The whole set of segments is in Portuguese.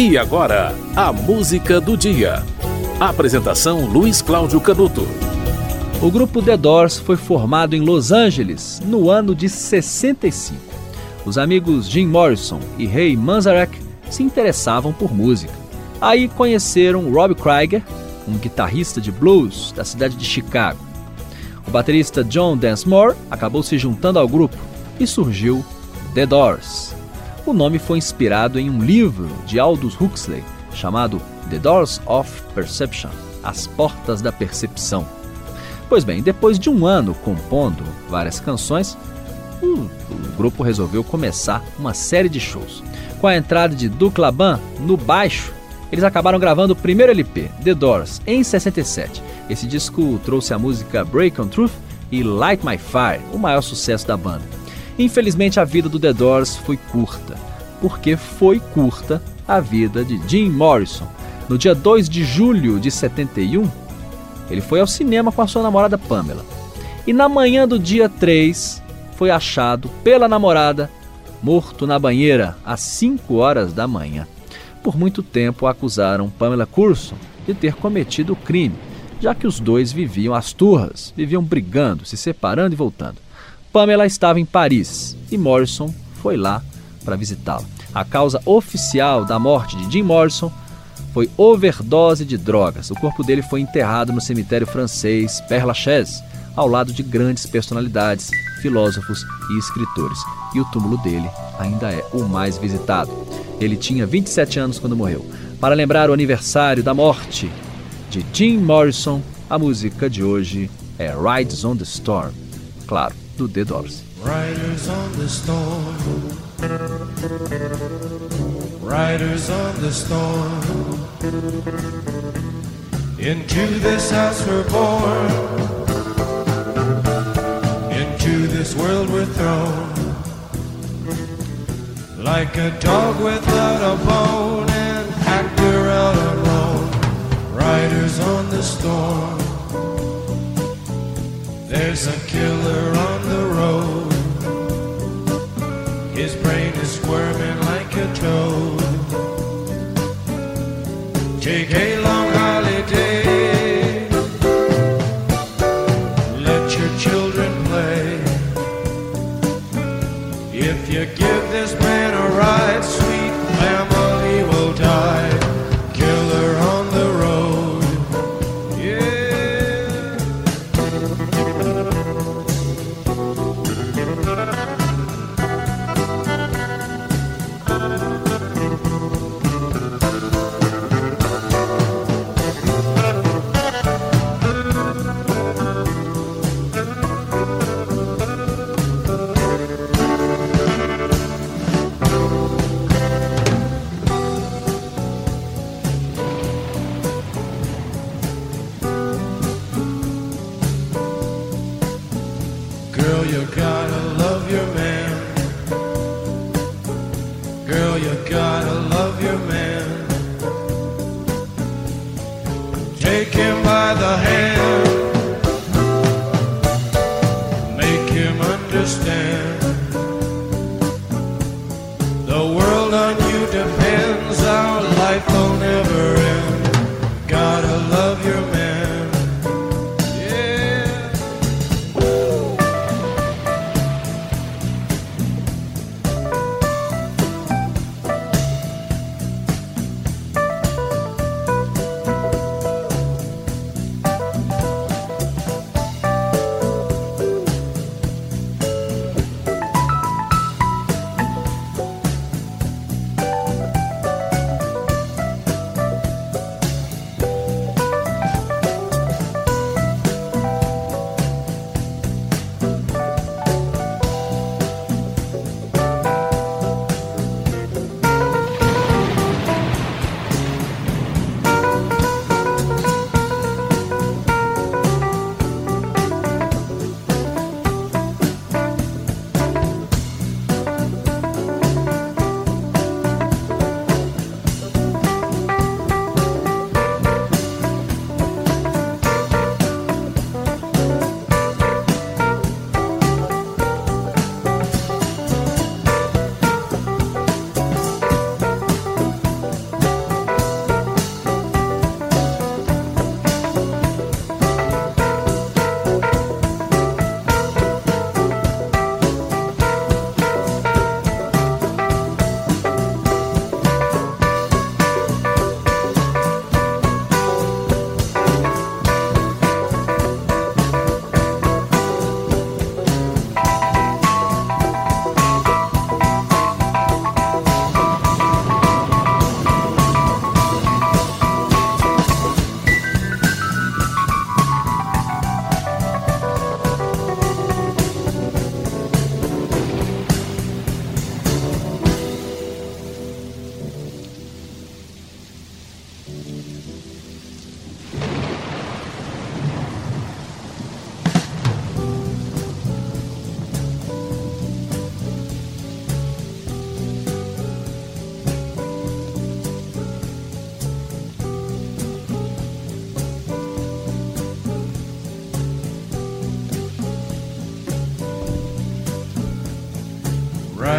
E agora, a música do dia. Apresentação Luiz Cláudio Canuto. O grupo The Doors foi formado em Los Angeles no ano de 65. Os amigos Jim Morrison e Ray Manzarek se interessavam por música. Aí conheceram Rob Krieger, um guitarrista de blues da cidade de Chicago. O baterista John Densmore acabou se juntando ao grupo e surgiu The Doors. O nome foi inspirado em um livro de Aldous Huxley chamado The Doors of Perception As Portas da Percepção. Pois bem, depois de um ano compondo várias canções, o, grupo resolveu começar uma série de shows. Com a entrada de Duke Laban no baixo, eles acabaram gravando o primeiro LP, The Doors, em 67. Esse disco trouxe a música Break on Truth e Light My Fire, o maior sucesso da banda. Infelizmente, a vida do The Doors foi curta, porque foi curta a vida de Jim Morrison. No dia 2 de julho de 71, ele foi ao cinema com a sua namorada Pamela. E na manhã do dia 3, foi achado pela namorada morto na banheira às 5 horas da manhã. Por muito tempo acusaram Pamela Curson de ter cometido o crime, já que os dois viviam às turras, viviam brigando, se separando e voltando. Pamela estava em Paris e Morrison foi lá para visitá-la. A causa oficial da morte de Jim Morrison foi overdose de drogas. O corpo dele foi enterrado no cemitério francês Père Lachaise, ao lado de grandes personalidades, filósofos e escritores. E o túmulo dele ainda é o mais visitado. Ele tinha 27 anos quando morreu. Para lembrar o aniversário da morte de Jim Morrison, a música de hoje é Rides on the Storm. Claro, do The Doors. Riders on the storm. Riders on the storm. Into this house we're born. Into this world we're thrown. Like a dog without a bone, and actor out alone. Riders on the storm. There's a killer Take a long Take him by the hand. Make him understand. The world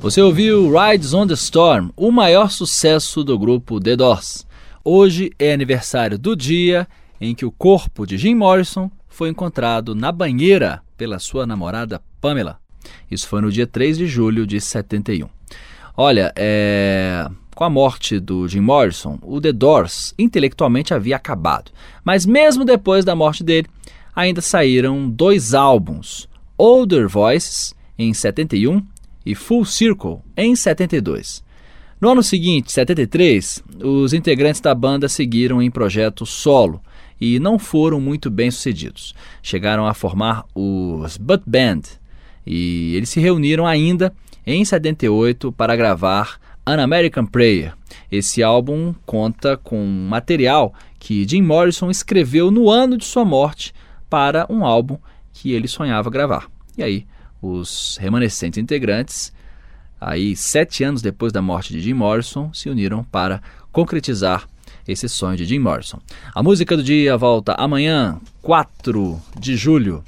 Você ouviu Rides on the Storm, o maior sucesso do grupo The Doors. Hoje é aniversário do dia em que o corpo de Jim Morrison foi encontrado na banheira pela sua namorada Pamela. Isso foi no dia 3 de julho de 71. Olha, é... com a morte do Jim Morrison, o The Doors intelectualmente havia acabado. Mas mesmo depois da morte dele, ainda saíram dois álbuns: Older Voices, em 71, e Full Circle, em 72. No ano seguinte, 73, os integrantes da banda seguiram em projeto solo e não foram muito bem sucedidos. Chegaram a formar os Butt Band e eles se reuniram ainda em 78 para gravar An American Prayer. Esse álbum conta com material que Jim Morrison escreveu no ano de sua morte para um álbum que ele sonhava gravar. E aí, os remanescentes integrantes, aí sete anos depois da morte de Jim Morrison, se uniram para concretizar esse sonho de Jim Morrison. A música do dia volta amanhã, 4 de julho.